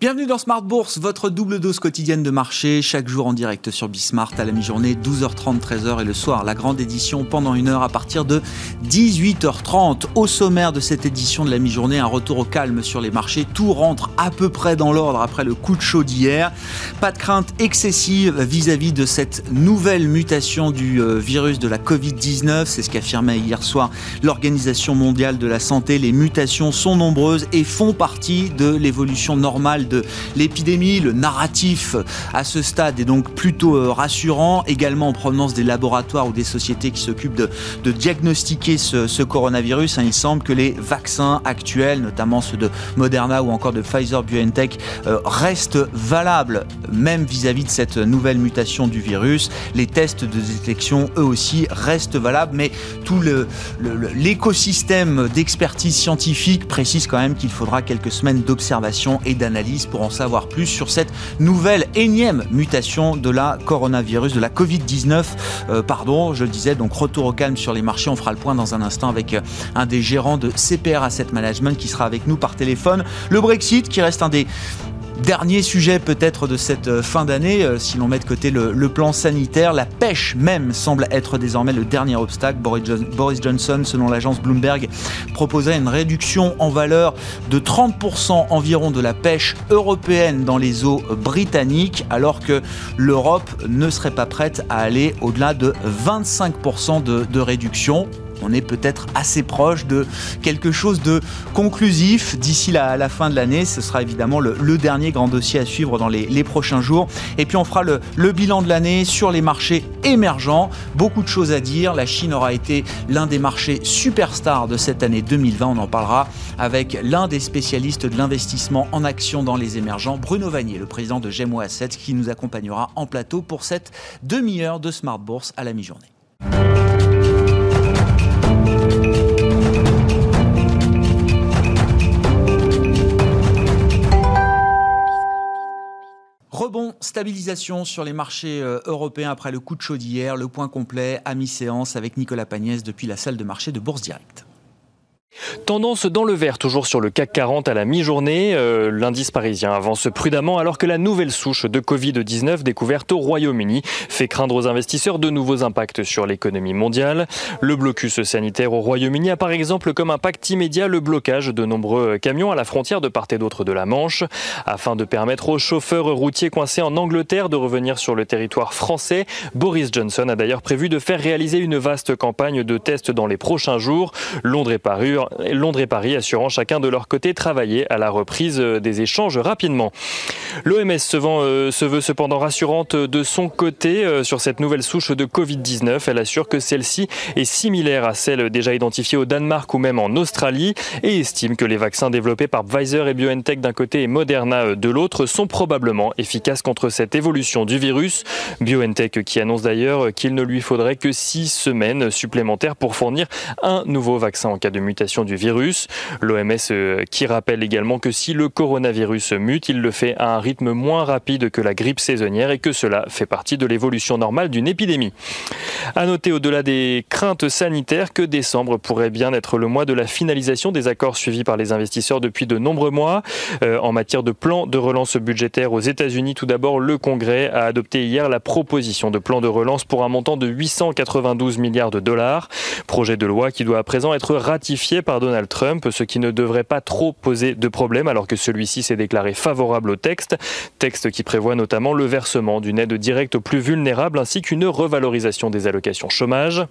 Bienvenue dans Smart Bourse, votre double dose quotidienne de marché, chaque jour en direct sur Bismart à la mi-journée, 12h30, 13h et le soir, la grande édition pendant une heure à partir de 18h30. Au sommaire de cette édition de la mi-journée, un retour au calme sur les marchés. Tout rentre à peu près dans l'ordre après le coup de chaud d'hier. Pas de crainte excessive vis-à-vis de cette nouvelle mutation du euh, virus de la Covid-19. C'est ce qu'affirmait hier soir l'Organisation mondiale de la santé. Les mutations sont nombreuses et font partie de l'évolution normale de l'épidémie. Le narratif à ce stade est donc plutôt euh, rassurant, également en provenance des laboratoires ou des sociétés qui s'occupent de, diagnostiquer ce, coronavirus. Hein. il semble que les vaccins actuels, notamment ceux de Moderna ou encore de Pfizer BioNTech, euh, restent valables, même vis-à-vis de cette nouvelle mutation du virus. Les tests de détection, eux aussi, restent valables, mais tout l'écosystème d'expertise scientifique précise quand même qu'il faudra quelques semaines d'observation et d'analyse pour en savoir plus sur cette nouvelle énième mutation de la coronavirus, de la Covid-19. Euh, pardon, je le disais, donc retour au calme sur les marchés. On fera le point dans un instant avec euh, un des gérants de CPR Asset Management qui sera avec nous par téléphone. Le Brexit qui reste un des Dernier sujet peut-être de cette euh, fin d'année, euh, si l'on met de côté le, plan sanitaire, la pêche même semble être désormais le dernier obstacle. Boris Johnson, selon l'agence Bloomberg, proposait une réduction en valeur de 30% environ de la pêche européenne dans les eaux britanniques, alors que l'Europe ne serait pas prête à aller au-delà de 25% de, de réduction on est peut-être assez proche de quelque chose de conclusif d'ici la, fin de l'année. Ce sera évidemment le, dernier grand dossier à suivre dans les, prochains jours. Et puis on fera le, bilan de l'année sur les marchés émergents. Beaucoup de choses à dire. La Chine aura été l'un des marchés superstars de cette année 2020. On en parlera avec l'un des spécialistes de l'investissement en actions dans les émergents, Bruno Vanier, le président de Gemo Assets, qui nous accompagnera en plateau pour cette demi-heure de Smart Bourse à la mi-journée. Rebond, stabilisation sur les marchés euh, européens après le coup de chaud d'hier. Le point complet à mi-séance avec Nicolas Pagnès depuis la salle de marché de Bourse Directe. Tendance dans le vert, toujours sur le CAC 40 à la mi-journée. Euh, l'indice parisien avance prudemment alors que la nouvelle souche de Covid-19 découverte au Royaume-Uni fait craindre aux investisseurs de nouveaux impacts sur l'économie mondiale. Le blocus sanitaire au Royaume-Uni a par exemple comme impact immédiat le blocage de nombreux camions à la frontière de part et d'autre de la Manche, afin de permettre aux chauffeurs routiers coincés en Angleterre de revenir sur le territoire français. Boris Johnson a d'ailleurs prévu de faire réaliser une vaste campagne de tests dans les prochains jours. Londres et Paris Londres et Paris assurant chacun de leur côté travailler à la reprise des échanges rapidement. L'OMS euh, se, veut cependant rassurante de son côté euh, sur cette nouvelle souche de Covid-19. Elle assure que celle-ci est similaire à celle déjà identifiée au Danemark ou même en Australie et estime que les vaccins développés par Pfizer et BioNTech d'un côté et Moderna euh, de l'autre sont probablement efficaces contre cette évolution du virus. BioNTech qui annonce d'ailleurs qu'il ne lui faudrait que six semaines supplémentaires pour fournir un nouveau vaccin en cas de mutation du virus. L'OMS euh, qui rappelle également que si le coronavirus mute, il le fait à un rythme moins rapide que la grippe saisonnière et que cela fait partie de l'évolution normale d'une épidémie. À noter au-delà des craintes sanitaires que décembre pourrait bien être le mois de la finalisation des accords suivis par les investisseurs depuis de nombreux mois. Euh, en matière de plan de relance budgétaire aux États-Unis, tout d'abord, le Congrès a adopté hier la proposition de plan de relance pour un montant de 892 milliards de dollars. Projet de loi qui doit à présent être ratifié par Donald Trump, ce qui ne devrait pas trop poser de problème alors que celui-ci s'est déclaré favorable au texte, texte qui prévoit notamment le versement d'une aide directe aux plus vulnérables ainsi qu'une revalorisation des allocations chômage.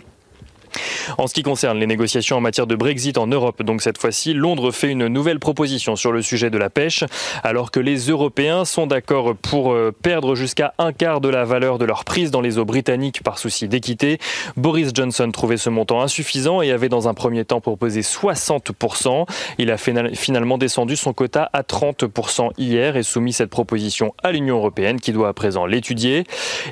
En ce qui concerne les négociations en matière de Brexit en Europe, donc cette fois-ci, Londres fait une nouvelle proposition sur le sujet de la pêche, alors que les Européens sont d'accord pour euh, perdre jusqu'à un quart de la valeur de leur prise dans les eaux britanniques par souci d'équité. Boris Johnson trouvait ce montant insuffisant et avait dans un premier temps proposé 60%. Il a finalement descendu son quota à 30% hier et soumis cette proposition à l'Union européenne qui doit à présent l'étudier.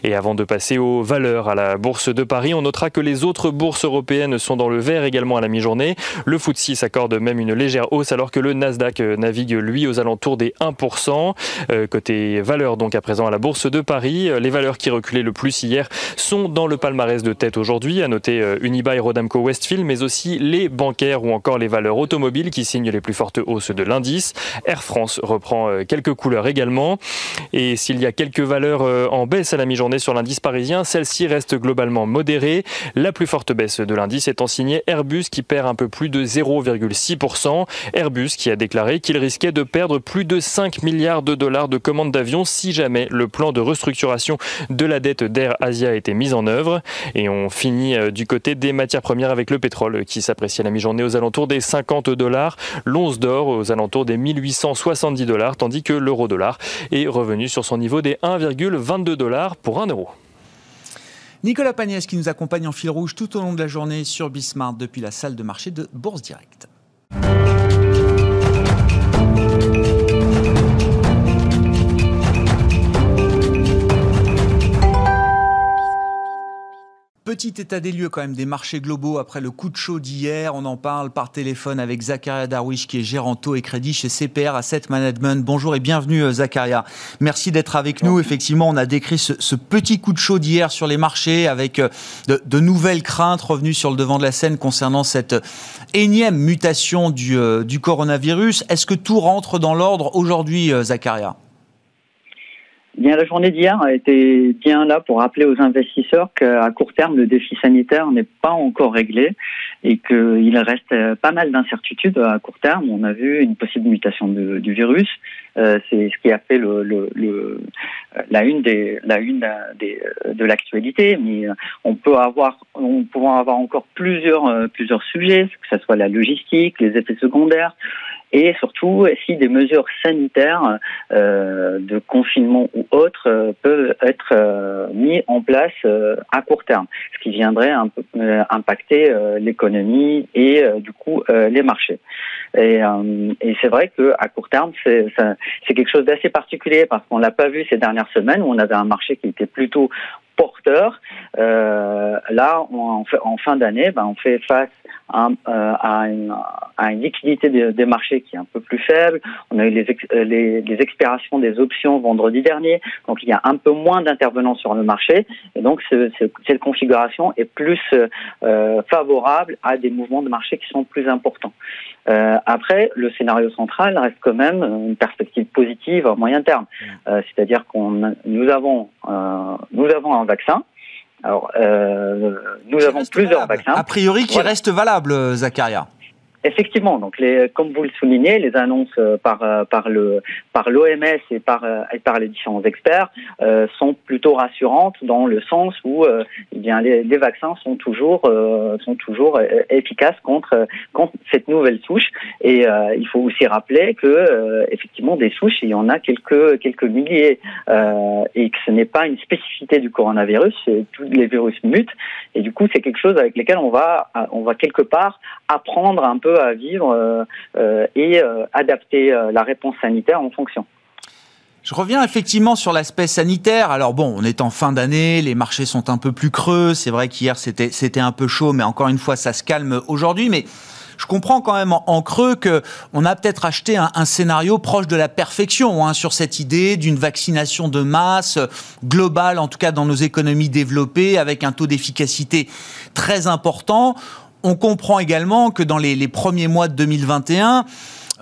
Et avant de passer aux valeurs à la Bourse de Paris, on notera que les autres bourses européennes sont dans le vert également à la mi-journée. Le FTSE s'accorde même une légère hausse alors que le Nasdaq navigue lui aux alentours des 1%. côté valeur donc à présent à la Bourse de Paris, les valeurs qui reculaient le plus hier sont dans le palmarès de tête aujourd'hui. À noter Unibail Rodamco Westfield mais aussi les bancaires ou encore les valeurs automobiles qui signent les plus fortes hausses de l'indice. Air France reprend quelques couleurs également. Et s'il y a quelques valeurs euh, en baisse à la mi-journée sur l'indice parisien, celle-ci reste globalement modérée. La plus forte baisse de l'indice étant signée Airbus qui perd un peu plus de 0,6%. Airbus qui a déclaré qu'il risquait de perdre plus de 5 milliards de dollars de commandes d'avions si jamais le plan de restructuration de la dette d'Air Asia était mis en œuvre. Et on finit euh, du côté des matières premières avec le pétrole qui s'apprécie à la mi-journée aux alentours des 50 dollars, l'once d'or aux alentours des 1870 dollars, tandis que l'euro-dollar est revenu sur son niveau des 1,22 dollars pour 1 euro. Nicolas Pagnès qui nous accompagne en fil rouge tout au long de la journée sur Bismarck depuis la salle de marché de Bourse Direct. Petit état des lieux quand même des marchés globaux après le coup de chaud d'hier. On en parle par téléphone avec Zakaria Darwish qui est gérant taux et crédit chez CPR Asset Management. Bonjour et bienvenue euh, Zakaria. Merci d'être avec nous. Effectivement, on a décrit ce, petit coup de chaud d'hier sur les marchés avec euh, de, nouvelles craintes revenues sur le devant de la scène concernant cette énième mutation du, euh, du coronavirus. Est-ce que tout rentre dans l'ordre aujourd'hui Zakaria? Bien, la journée d'hier a été bien là pour rappeler aux investisseurs qu'à court terme, le défi sanitaire n'est pas encore réglé et qu'il reste pas mal d'incertitudes à court terme. On a vu une possible mutation du virus. Euh, c'est ce qui a fait le, le, le, la une des la une des, de l'actualité. Mais on peut avoir, on peut avoir encore plusieurs euh, plusieurs sujets, que ce soit la logistique, les effets secondaires et surtout si des mesures sanitaires euh, de confinement ou autres euh, peuvent être euh, mis en place euh, à court terme, ce qui viendrait un peu, impacter l'économie et du coup les marchés. Et, et c'est vrai que à court terme, c'est quelque chose d'assez particulier parce qu'on l'a pas vu ces dernières semaines où on avait un marché qui était plutôt porteur. Euh, là, on, en fin d'année, ben, on fait face à, euh, à, une, à une, liquidité des, des, marchés qui est un peu plus faible. On a eu les, euh, les, les, expirations des options vendredi dernier, donc il y a un peu moins d'intervenants sur le marché, et donc ce, cette configuration est plus euh, favorable à des mouvements de marché qui sont plus importants. Après, le scénario central reste quand même une perspective positive à moyen terme, euh, c'est-à-dire qu'on nous avons nous avons un vaccin. Alors, nous avons plusieurs vaccins. A priori, qui reste valable, Zacharia. Effectivement, donc comme vous le soulignez, les annonces euh, par euh, par le par l'OMS et par euh, et par les différents experts sont plutôt rassurantes dans le sens où eh bien les, les, vaccins sont toujours sont toujours efficaces contre contre cette nouvelle souche. Et il faut aussi rappeler que effectivement des souches il y en a quelques quelques milliers. Et que ce n'est pas une spécificité du coronavirus, tous les virus mutent. Et du coup c'est quelque chose avec lequel on va on va quelque part apprendre un peu à vivre euh, euh, et euh, adapter la réponse sanitaire en fonction. Je reviens effectivement sur l'aspect sanitaire. Alors bon, on est en fin d'année, les marchés sont un peu plus creux. C'est vrai qu'hier c'était c'était un peu chaud, mais encore une fois, ça se calme aujourd'hui. Mais je comprends quand même en, creux que on a peut-être acheté un, scénario proche de la perfection hein, sur cette idée d'une vaccination de masse globale, en tout cas dans nos économies développées, avec un taux d'efficacité très important. On comprend également que dans les, premiers mois de 2021,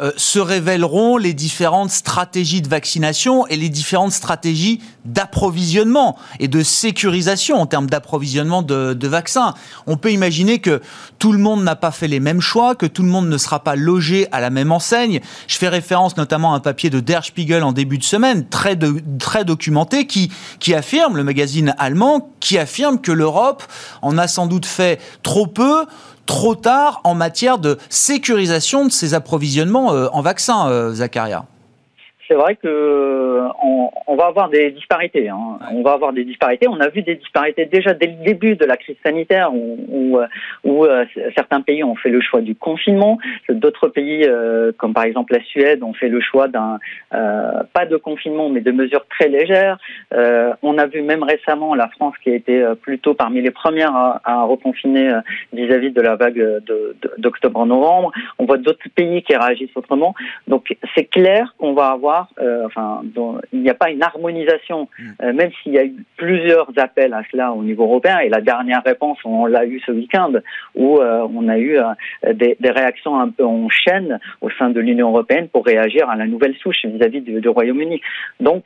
euh, se révéleront les différentes stratégies de vaccination et les différentes stratégies d'approvisionnement et de sécurisation en termes d'approvisionnement de, vaccins. On peut imaginer que tout le monde n'a pas fait les mêmes choix, que tout le monde ne sera pas logé à la même enseigne. Je fais référence notamment à un papier de Der Spiegel en début de semaine, très, très documenté, qui, qui affirme, le magazine allemand, qui affirme que l'Europe en a sans doute fait trop peu trop tard en matière de sécurisation de ses approvisionnements euh, en vaccins, euh, Zacharia c'est vrai que on, va avoir des disparités. Hein. On va avoir des disparités. On a vu des disparités déjà dès le début de la crise sanitaire, où, où, euh, certains pays ont fait le choix du confinement, d'autres pays, euh, comme par exemple la Suède, ont fait le choix d'un euh, pas de confinement, mais de mesures très légères. on a vu même récemment la France qui a été plutôt parmi les premières à, reconfiner vis-à-vis de la vague d'octobre-novembre. On voit d'autres pays qui réagissent autrement. Donc c'est clair qu'on va avoir euh, enfin, il n'y a pas une harmonisation, hmm. euh, même s'il y a eu plusieurs appels à cela au niveau européen. Et la dernière réponse, on l'a eu ce week-end, où euh, on a eu des, réactions un peu en chaîne au sein de l'Union européenne pour réagir à la nouvelle souche vis-à-vis du, du Royaume-Uni. Donc,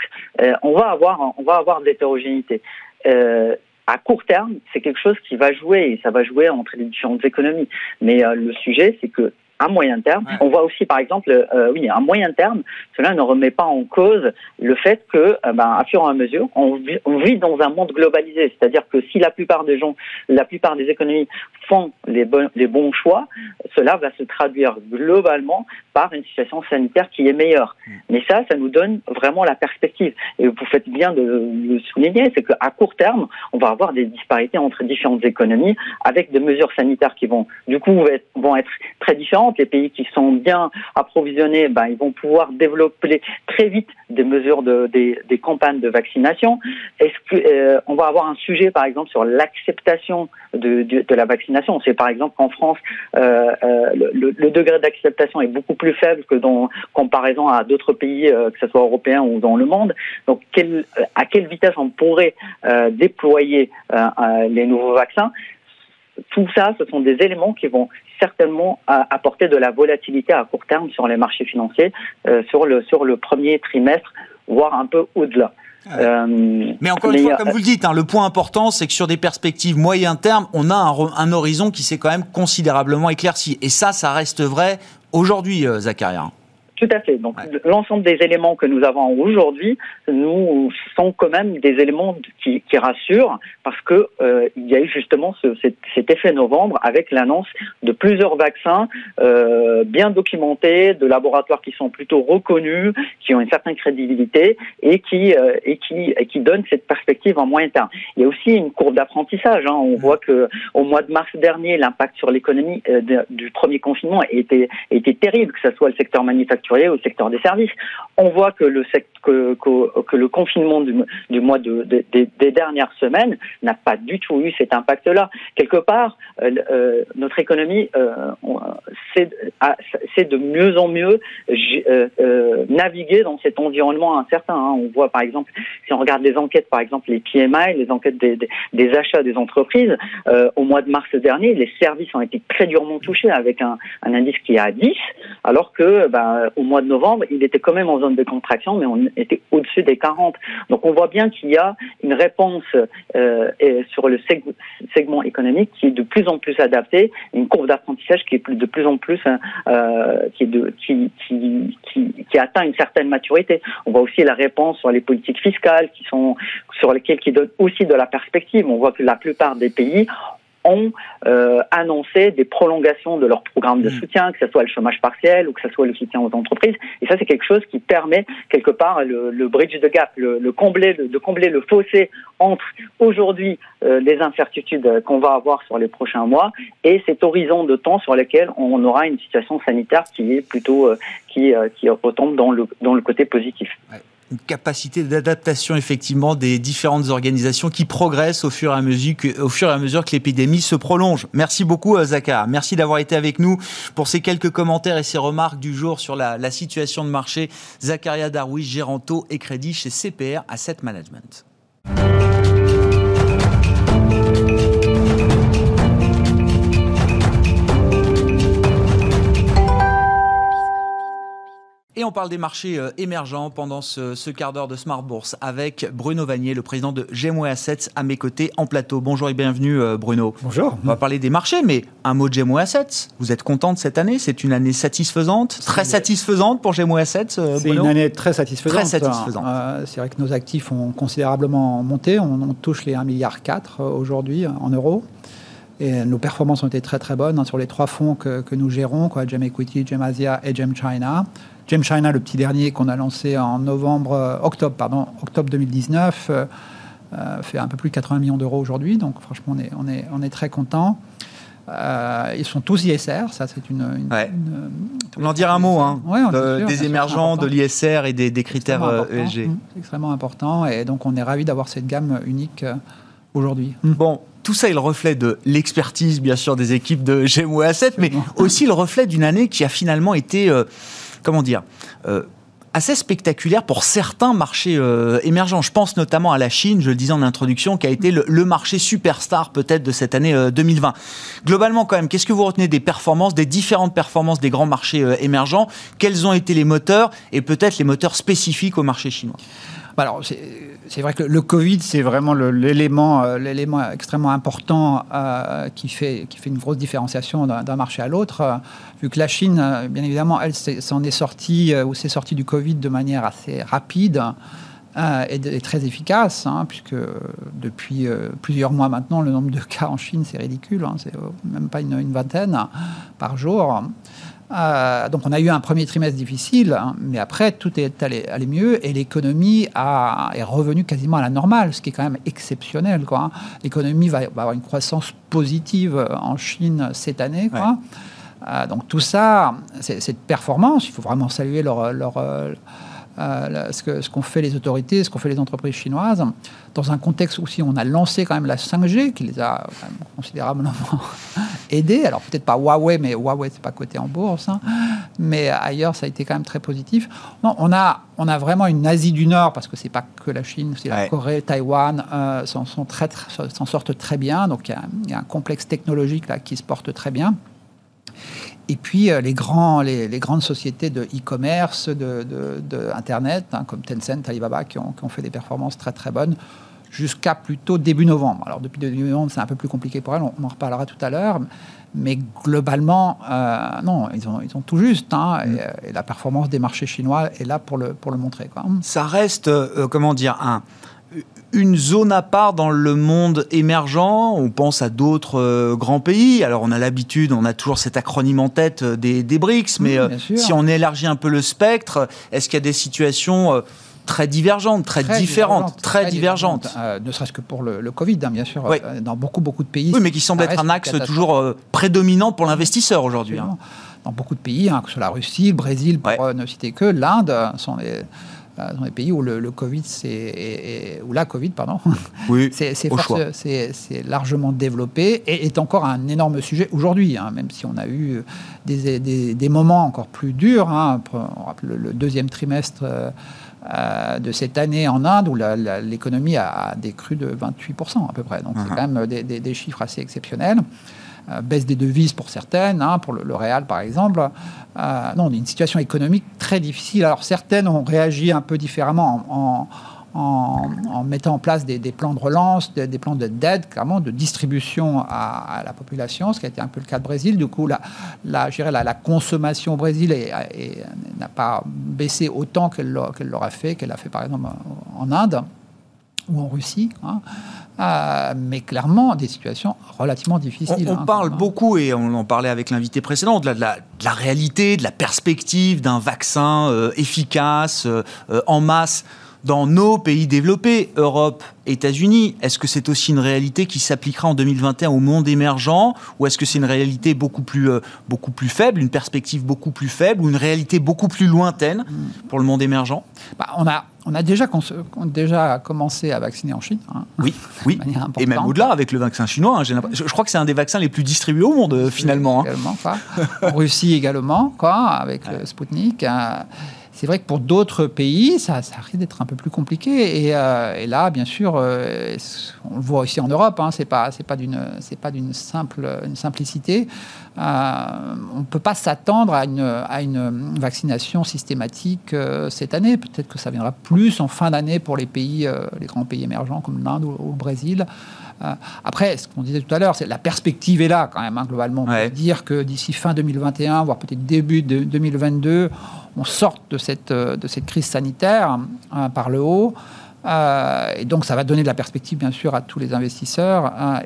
on va avoir, on va avoir de l'hétérogénéité à court terme, c'est quelque chose qui va jouer et ça va jouer entre les différentes économies. Mais le sujet, c'est que à moyen terme. On voit aussi, par exemple, euh, oui, à moyen terme, cela ne remet pas en cause le fait que, euh, ben, à fur et à mesure, on vit, dans un monde globalisé. C'est-à-dire que si la plupart des gens, la plupart des économies font les, bons, les bons choix, cela va se traduire globalement par une situation sanitaire qui est meilleure. Mm. Mais ça, ça nous donne vraiment la perspective. Et vous faites bien de le souligner, c'est qu'à court terme, on va avoir des disparités entre différentes économies avec des mesures sanitaires qui vont, du coup, vont être très différentes les pays qui sont bien approvisionnés, ben, ils vont pouvoir développer très vite des mesures de, des, campagnes de vaccination. Est-ce que euh, on va avoir un sujet, par exemple, sur l'acceptation de, de, la vaccination? On sait par exemple qu'en France, euh, euh, le, degré d'acceptation est beaucoup plus faible que dans comparaison à d'autres pays, que ce soit européens ou dans le monde. Donc, à quelle vitesse on pourrait déployer les nouveaux vaccins? Tout ça, ce sont des éléments qui vont certainement apporter de la volatilité à court terme sur les marchés financiers euh, sur, le, sur le premier trimestre, voire un peu au-delà. Ah euh, mais encore une fois, comme vous le dites, hein, le point important, c'est que sur des perspectives moyen terme, on a un, un horizon qui s'est quand même considérablement éclairci. Et ça, ça reste vrai aujourd'hui, euh, Zacharia. Tout à fait. Donc l'ensemble des éléments que nous avons aujourd'hui nous sont quand même des éléments qui, qui rassurent parce que euh, il y a eu justement ce, cet, cet, effet novembre avec l'annonce de plusieurs vaccins euh, bien documentés, de laboratoires qui sont plutôt reconnus, qui ont une certaine crédibilité et qui euh, et qui et qui donnent cette perspective en moyen terme. Il y a aussi une courbe d'apprentissage. Hein. On voit que au mois de mars dernier, l'impact sur l'économie du premier confinement était était terrible, que ce soit le secteur manufacturier au secteur des services. On voit que le, confinement du, mois de, des dernières semaines n'a pas du tout eu cet impact-là. Quelque part, euh, euh, notre économie euh, c'est de mieux en mieux naviguer dans cet environnement incertain. Hein. On voit par exemple, si on regarde les enquêtes, par exemple les PMI, les enquêtes des, achats des entreprises, au mois de mars dernier, les services ont été très durement touchés avec un, indice qui est à 10, alors que bah, au mois de novembre, il était quand même en zone de contraction, mais on était au-dessus des 40. Donc on voit bien qu'il y a une réponse euh, sur le segment économique qui est de plus en plus adaptée, une courbe d'apprentissage qui est de plus en plus hein, euh, qui, qui, atteint une certaine maturité. On voit aussi la réponse sur les politiques fiscales qui sont sur lesquelles qui donnent aussi de la perspective. On voit que la plupart des pays ont euh, annoncé des prolongations de leur programme de mm. soutien, que ce soit le chômage partiel ou que ce soit le soutien aux entreprises. Et ça, c'est quelque chose qui permet quelque part le, le bridge de gap, le, le combler, de combler le fossé entre aujourd'hui euh, les incertitudes qu'on va avoir sur les prochains mois et cet horizon de temps sur lequel on aura une situation sanitaire qui est plutôt euh, qui, euh, qui retombe dans le dans le côté positif une capacité d'adaptation effectivement des différentes organisations qui progressent au fur et à mesure que, au fur et à mesure que l'épidémie se prolonge. Merci beaucoup euh, Zaka. Merci d'avoir été avec nous pour ces quelques commentaires et ces remarques du jour sur la, la situation de marché. Zakaria Darwish, Géranto et Crédit chez CPR Asset Management. Et on parle des marchés euh, émergents pendant ce, quart d'heure de Smart Bourse avec Bruno Vanier, le président de Gemway Assets, à mes côtés en plateau. Bonjour et bienvenue euh, Bruno. Bonjour. On va parler des marchés, mais un mot de Gemway Assets. Vous êtes content de cette année? C'est une année satisfaisante? Très satisfaisante pour Gemway Assets euh, C'est une année très satisfaisante. Très satisfaisante. c'est vrai que nos actifs ont considérablement monté. On, touche les 1,4 milliard aujourd'hui en euros. Et nos performances ont été très très bonnes hein, sur les trois fonds que, nous gérons, quoi, Gem Equity, Gem Asia et Gem China. Gem China, le petit dernier qu'on a lancé en novembre, euh, octobre, pardon, octobre 2019, euh, euh, fait un peu plus de 80 millions d'euros aujourd'hui. Donc franchement, on est, on est, on est très content. ils sont tous ISR, ça c'est une. on en dire un mot, hein, des émergents, de l'ISR et des, des critères ESG. Mmh, c'est extrêmement important et donc on est ravi d'avoir cette gamme unique aujourd'hui. Bon, tout ça est le reflet de l'expertise, bien sûr, des équipes de GMO Asset, mais aussi le reflet d'une année qui a finalement été, euh, comment dire, euh, assez spectaculaire pour certains marchés euh, émergents. Je pense notamment à la Chine, je le disais en introduction, qui a été le, marché superstar peut-être de cette année 2020. Globalement, quand même, qu'est-ce que vous retenez des performances, des différentes performances des grands marchés émergents? Quels ont été les moteurs et peut-être les moteurs spécifiques au marché chinois? Alors, c'est vrai que le Covid, c'est vraiment l'élément, euh, l'élément extrêmement important euh, qui, fait, qui fait une grosse différenciation d'un marché à l'autre. Euh, vu que la Chine, bien évidemment, elle s'en est sortie ou s'est sortie du Covid de manière assez rapide. et, très efficace, hein, puisque depuis plusieurs mois maintenant, le nombre de cas en Chine, c'est ridicule, hein, c'est même pas une, vingtaine par jour. Euh, donc on a eu un premier trimestre difficile, hein, mais après tout est allé, mieux et l'économie est revenue quasiment à la normale, ce qui est quand même exceptionnel. Hein. L'économie va, avoir une croissance positive en Chine cette année. Euh, donc tout ça, cette performance, il faut vraiment saluer leur, leur euh, euh, ce qu'ont ce fait les autorités, ce qu'ont fait les entreprises chinoises, dans un contexte où aussi on a lancé quand même la 5G, qui les a considérablement aidés. Alors peut-être pas Huawei, mais Huawei c'est pas coté en bourse, hein. mais ailleurs ça a été quand même très positif. Non, on a on a vraiment une Asie du Nord parce que c'est pas que la Chine, c'est la Corée, Taïwan euh, s'en sortent très bien. Donc il y, y, a un complexe technologique là qui se porte très bien. Et puis euh, les, grands, les, grandes sociétés de e-commerce, de, Internet, hein, comme Tencent, Alibaba, qui ont, fait des performances très très bonnes jusqu'à plutôt début novembre. Alors depuis début novembre, c'est un peu plus compliqué pour elles, on, en reparlera tout à l'heure. Mais globalement, euh, non, ils ont, ils ont tout juste. Hein, mm. et, la performance des marchés chinois est là pour le, pour le montrer. Quoi. Ça reste, euh, comment dire, un, une zone à part dans le monde émergent. On pense à d'autres euh, grands pays. Alors, on a l'habitude, on a toujours cet acronyme en tête euh, des, BRICS, mais euh, si on élargit un peu le spectre, est-ce qu'il y a des situations très divergentes, très, différentes, très, divergentes. ne serait-ce que pour le, Covid, hein, bien sûr, dans beaucoup, beaucoup de pays. Oui, mais qui semble être un axe toujours prédominant pour l'investisseur aujourd'hui. Hein. Dans beaucoup de pays, hein, que ce soit la Russie, le Brésil, pour ne citer que, l'Inde, sont les euh, dans les pays où le, Covid, c'est, où la Covid, pardon, oui, c'est, largement développé et est encore un énorme sujet aujourd'hui, hein, même si on a eu des, des, moments encore plus durs. Hein, le, le, deuxième trimestre euh, de cette année en Inde, où l'économie a décru de 28% à peu près. Donc, c'est uh-huh. quand même des, des chiffres assez exceptionnels. Euh, baisse des devises pour certaines, hein, pour le, le, Real par exemple. Euh, non, on a une situation économique très difficile. Alors certaines ont réagi un peu différemment en, en, mettant en place des, plans de relance, des, plans d'aide, clairement, de distribution à, la population, ce qui a été un peu le cas de Brésil. Du coup, la, la, la, la consommation au Brésil n'a pas baissé autant qu'elle l'aura fait, qu'elle a fait par exemple en Inde ou en Russie. Hein. Euh, mais clairement des situations relativement difficiles. On, hein, parle beaucoup, et on en parlait avec l'invité précédent, de la, réalité, de la perspective d'un vaccin euh, efficace, euh, en masse, dans nos pays développés, Europe, États-Unis. Est-ce que c'est aussi une réalité qui s'appliquera en 2021 au monde émergent, ou est-ce que c'est une réalité beaucoup plus, beaucoup plus faible, une perspective beaucoup plus faible, ou une réalité beaucoup plus lointaine pour le monde émergent? Bah, On a on a déjà, déjà commencé à vacciner en Chine. Hein, oui, oui. Et même au-delà avec le vaccin chinois. Hein, je, crois que c'est un des vaccins les plus distribués au monde euh, finalement. Hein. en Russie également, quoi, avec le Sputnik. C'est vrai que pour d'autres pays, ça, ça risque d'être un peu plus compliqué. Et, euh, là, bien sûr, euh, on le voit aussi en Europe, hein, c'est pas, c'est pas d'une, c'est pas d'une simple, une simplicité. Euh, on ne peut pas s'attendre à une, à une vaccination systématique cette année. Peut-être que ça viendra plus en fin d'année pour les pays, les grands pays émergents comme l'Inde ou, le Brésil. après, ce qu'on disait tout à l'heure, c'est la perspective est là quand même, hein, globalement. On peut dire que d'ici fin 2021, voire peut-être début de 2022, on sorte de cette, de cette crise sanitaire hein, par le haut. et donc, ça va donner de la perspective, bien sûr, à tous les investisseurs, hein,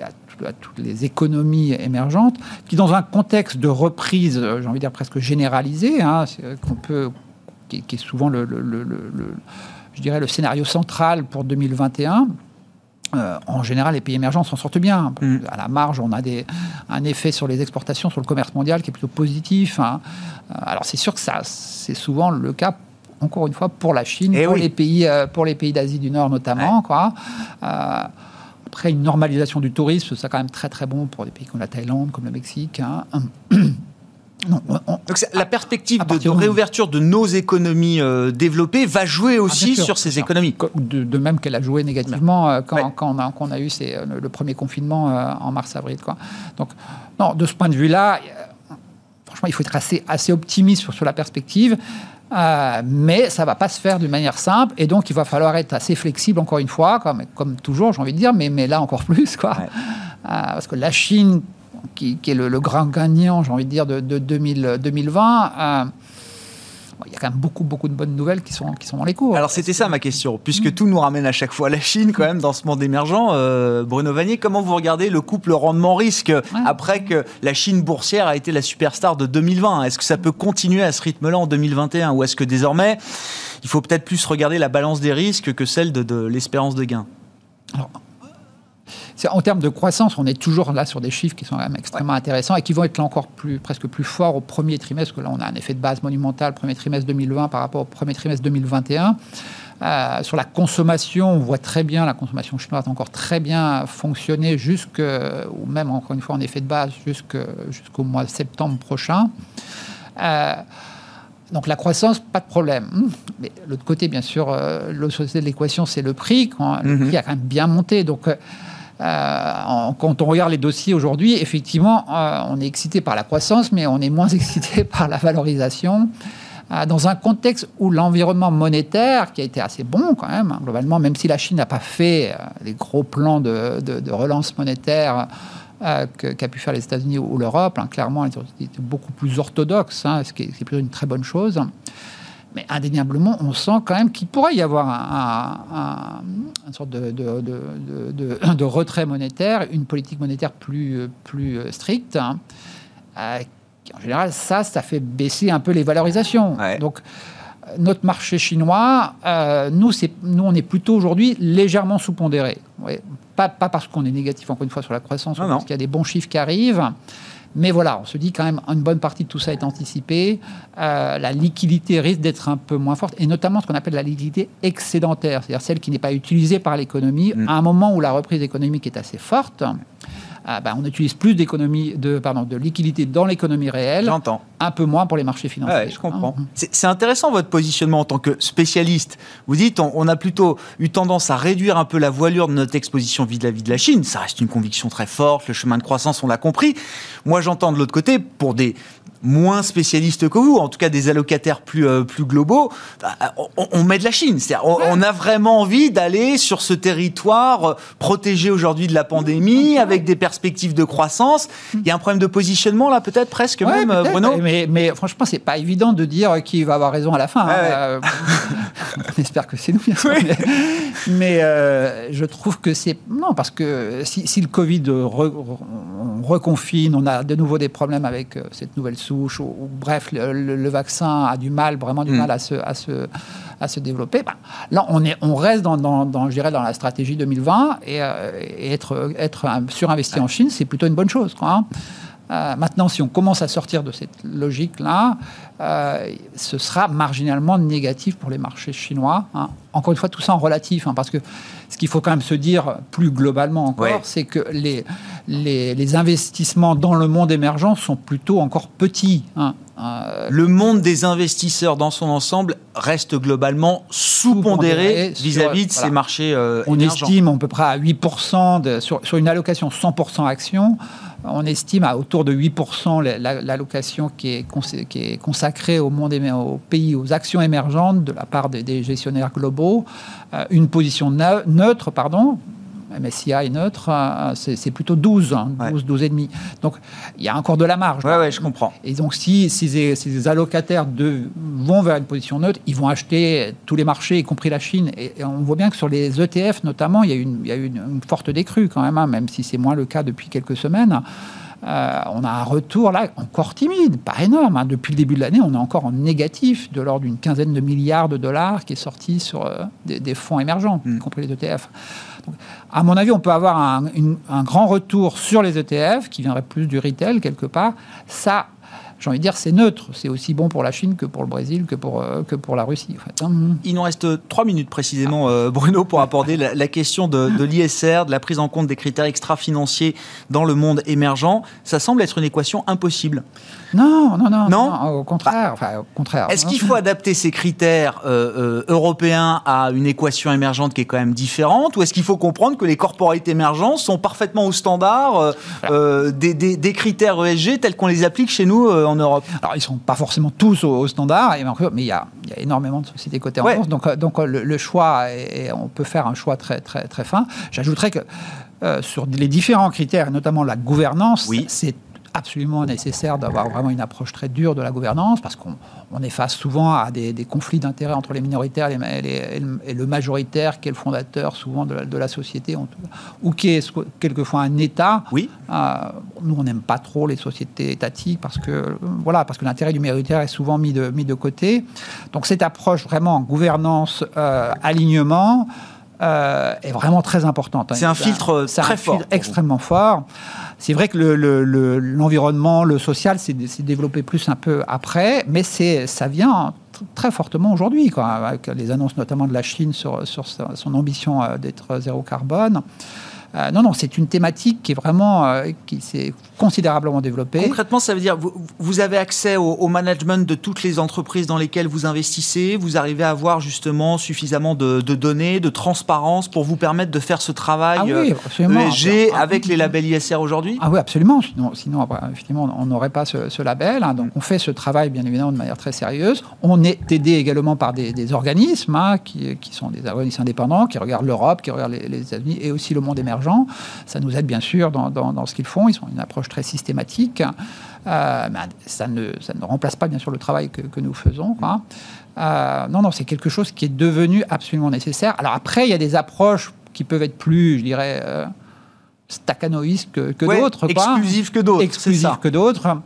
à toutes les économies émergentes, qui dans un contexte de reprise, j'ai envie de dire presque généralisée, hein, qui, est souvent le, je dirais le scénario central pour 2021. Euh, en général, les pays émergents s'en sortent bien. Mm. À la marge, on a des, un effet sur les exportations, sur le commerce mondial qui est plutôt positif. Hein. Euh, alors, c'est sûr que ça, c'est souvent le cas encore une fois, pour la Chine, eh pour, les pays, euh, pour les pays d'Asie du Nord notamment. Quoi. après, une normalisation du tourisme, c'est quand même très très bon pour des pays comme la Thaïlande, comme le Mexique. Hein. Donc la perspective de, réouverture de nos économies euh, développées va jouer ah, aussi sur ces économies. De, même qu'elle a joué négativement euh, quand, quand, on a, eu euh, le premier confinement en mars-avril. Donc, non, de ce point de vue-là, franchement, il faut être assez, assez optimiste sur, sur la perspective. mais ça ne va pas se faire d'une manière simple, et donc il va falloir être assez flexible, encore une fois, comme, comme toujours, j'ai envie de dire, mais, mais là encore plus. Quoi. parce que la Chine, qui, est le, grand gagnant, j'ai envie de dire, de, 2020, euh, il y a quand même beaucoup, beaucoup de bonnes nouvelles qui sont, qui sont dans les cours. Alors c'était ça ma question, puisque tout nous ramène à chaque fois à la Chine quand même dans ce monde émergent. Euh, Bruno Vanier, comment vous regardez le couple rendement-risque après que la Chine boursière a été la superstar de 2020 Est-ce que ça peut continuer à ce rythme-là en 2021 ou est-ce que désormais il faut peut-être plus regarder la balance des risques que celle de, de l'espérance de gain Alors, en termes de croissance, on est toujours là sur des chiffres qui sont quand même extrêmement intéressants et qui vont être là encore plus, presque plus forts au premier trimestre, parce que là, on a un effet de base monumental, premier trimestre 2020 par rapport au premier trimestre 2021. Euh, sur la consommation, on voit très bien, la consommation chinoise a encore très bien fonctionné, jusque, ou même encore une fois en effet de base, jusqu'au mois de septembre prochain. Euh, donc la croissance, pas de problème. Mais l'autre côté, bien sûr, euh, l'autre côté de l'équation, c'est le prix. Quand, Le mhm. prix a quand même bien monté. Donc euh, quand on regarde les dossiers aujourd'hui, effectivement, euh, on est excité par la croissance, mais on est moins excité par la valorisation. Euh, dans un contexte où l'environnement monétaire, qui a été assez bon quand même, hein, globalement, même si la Chine n'a pas fait les gros plans de, relance monétaire qu'a pu faire les États-Unis ou, l'Europe, hein, clairement, elle était beaucoup plus orthodoxe, hein, ce qui est, plutôt une très bonne chose. Mais indéniablement, on sent quand même qu'il pourrait y avoir un, une sorte de, de, retrait monétaire, une politique monétaire plus, plus stricte. Hein. Euh, en général, ça, ça fait baisser un peu les valorisations. Donc, notre marché chinois, euh, nous, nous, on est plutôt aujourd'hui légèrement sous-pondéré. Pas, pas, parce qu'on est négatif, encore une fois, sur la croissance, parce qu'il y a des bons chiffres qui arrivent. Mais voilà, on se dit quand même une bonne partie de tout ça est anticipé. Euh, la liquidité risque d'être un peu moins forte, et notamment ce qu'on appelle la liquidité excédentaire, c'est-à-dire celle qui n'est pas utilisée par l'économie mm. à un moment où la reprise économique est assez forte. Ah, bah, on utilise plus d'économie, de, pardon, de liquidité dans l'économie réelle. J'entends. Un peu moins pour les marchés financiers. je comprends. Hein. C'est intéressant votre positionnement en tant que spécialiste. Vous dites, on, a plutôt eu tendance à réduire un peu la voilure de notre exposition vis-à-vis de la Chine. Ça reste une conviction très forte. Le chemin de croissance, on l'a compris. Moi, j'entends de l'autre côté, pour des moins spécialistes que vous, en tout cas des allocataires plus, euh, plus globaux, bah, on, met de la Chine. On, on, a vraiment envie d'aller sur ce territoire euh, protégé aujourd'hui de la pandémie, avec des perspectives de croissance. Il y a un problème de positionnement là, peut-être presque même, euh, Bruno? Mais, mais franchement, c'est pas évident de dire qui va avoir raison à la fin. Hein. on espère que c'est nous, bien sûr. Mais, je trouve que c'est... Non, parce que si, le Covid reconfine, on a de nouveau des problèmes avec cette nouvelle ou, bref, le, vaccin a du mal, vraiment du mm. mal à se, à se, à se développer. Ben, là, on, est, on reste dans, dans, je dirais, dans la stratégie 2020 euh, et, être, être surinvesti en Chine, c'est plutôt une bonne chose. Quoi, hein. Euh, maintenant, si on commence à sortir de cette logique-là, euh, ce sera marginalement négatif pour les marchés chinois. Hein. Encore une fois, tout ça en relatif, hein, parce que ce qu'il faut quand même se dire plus globalement encore, c'est que les, les, investissements dans le monde émergent sont plutôt encore petits. Hein. Euh, le monde des investisseurs dans son ensemble reste globalement sous-pondéré vis-à-vis de ces marchés On estime à peu près à 8% de, sur, sur, une allocation 100% actions on estime à autour de 8% l'allocation qui, est, qui consacrée au monde au pays, aux actions émergentes de la part des, gestionnaires globaux, euh, une position neutre, pardon, MSCI neutre, c'est plutôt 12, 12, 12 et demi. Donc il y a encore de la marge. Oui, ouais, je comprends. Et donc si ces, allocataires de, vont vers une position neutre, ils vont acheter tous les marchés, y compris la Chine. Et, on voit bien que sur les ETF notamment, il y a eu une, il y a une, une forte décrue quand même, hein, même si c'est moins le cas depuis quelques semaines. Euh, on a un retour là encore timide, pas énorme. Hein. Depuis le début de l'année, on est encore en négatif de l'ordre d'une quinzaine de milliards de dollars qui est sorti sur euh, des, fonds émergents, y hmm. compris les ETF. à mon avis, on peut avoir un, un, grand retour sur les ETF qui viendrait plus du retail quelque part. Ça, j'ai envie de dire, c'est neutre. C'est aussi bon pour la Chine que pour le Brésil, que pour, euh, que pour la Russie. Hein. Il nous reste trois minutes précisément, euh, Bruno, pour aborder la, question de, l'ISR, de la prise en compte des critères extra-financiers dans le monde émergent. Ça semble être une équation impossible. Non, non, non. Non, au contraire. Enfin, au contraire. Est-ce qu'il faut adapter ces critères euh, européens à une équation émergente qui est quand même différente Ou est-ce qu'il faut comprendre que les corporates émergents sont parfaitement au standard des, des, des, critères ESG tels qu'on les applique chez nous en Europe Alors, ils ne sont pas forcément tous au, standard, mais il y, a, énormément de sociétés cotées en France. Donc, euh, donc euh, le, choix, on peut faire un choix très, très, très fin. J'ajouterais que euh, sur les différents critères, notamment la gouvernance, c'est absolument nécessaire d'avoir vraiment une approche très dure de la gouvernance parce qu'on est face souvent à des, conflits d'intérêts entre les minoritaires et, le majoritaire qui est le fondateur souvent de la, société ou qui est quelquefois un État. Oui. Euh, nous, on n'aime pas trop les sociétés étatiques parce que voilà parce que l'intérêt du minoritaire est souvent mis de, mis de côté. Donc cette approche vraiment gouvernance, euh, alignement. Euh, est vraiment très importante. Hein. C'est un filtre très fort. extrêmement fort. C'est vrai que l'environnement, le, social s'est développé plus un peu après, mais ça vient très fortement aujourd'hui, avec les annonces notamment de la Chine sur, sur son ambition euh, d'être zéro carbone. Euh, non, non, c'est une thématique qui est vraiment euh, qui s'est considérablement développée. Concrètement, ça veut dire vous, vous avez accès au, management de toutes les entreprises dans lesquelles vous investissez. Vous arrivez à avoir justement suffisamment de, données, de transparence pour vous permettre de faire ce travail ah oui, ESG euh, avec les labels ISR aujourd'hui? Ah oui, absolument. Sinon, sinon effectivement, on n'aurait pas ce, label. Hein. Donc, on fait ce travail bien évidemment de manière très sérieuse. On est aidé également par des, organismes hein, qui, sont des organismes indépendants qui regardent l'Europe, qui regardent les, les États-Unis et aussi le monde émergent ça nous aide bien sûr dans, ce qu'ils font. Ils ont une approche très systématique. Euh, mais ça, ne, ça ne remplace pas bien sûr le travail que, nous faisons. Euh, non, non, c'est quelque chose qui est devenu absolument nécessaire. Alors après, il y a des approches qui peuvent être plus, je dirais, euh, staccanoïstes que, que d'autres. Exclusives que d'autres. Exclusives que d'autres.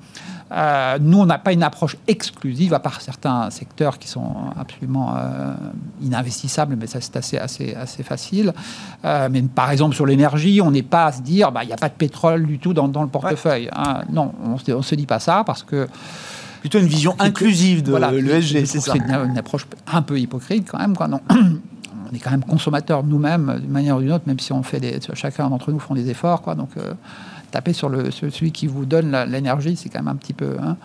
Euh, nous, on n'a pas une approche exclusive, à part certains secteurs qui sont absolument euh, ininvestissables, mais ça, c'est assez, assez, assez facile. Euh, mais par exemple, sur l'énergie, on n'est pas à se dire, bah, il n'y a pas de pétrole du tout dans, le portefeuille. Hein. Non, on ne se dit pas ça parce que plutôt une vision inclusive de l'ESG, c'est ça. C'est une, approche un peu hypocrite quand même. Quoi. Non. on est quand même consommateurs nous-mêmes, d'une manière ou d'une autre, même si on fait des, chacun d'entre nous font des efforts. Quoi. Donc, taper sur le, celui qui vous donne l'énergie, c'est quand même un petit peu. Hein,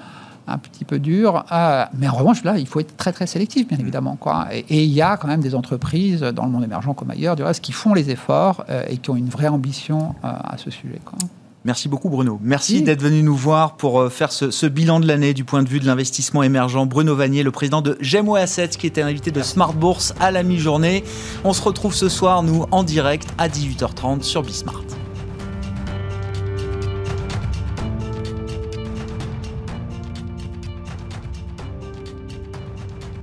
un petit peu dur. Euh, mais en revanche, là, il faut être très très sélectif, bien évidemment. Quoi. Et, il y a quand même des entreprises dans le monde émergent comme ailleurs, du reste, qui font les efforts euh, et qui ont une vraie ambition euh, à ce sujet. Quoi. Merci beaucoup Bruno. Merci d'être venu nous voir pour faire ce, bilan de l'année du point de vue de l'investissement émergent. Bruno Vanier, le président de Gemway Assets, qui était invité de Smart Bourse à la mi-journée. On se retrouve ce soir, nous, en direct à 18h30 sur Bismart.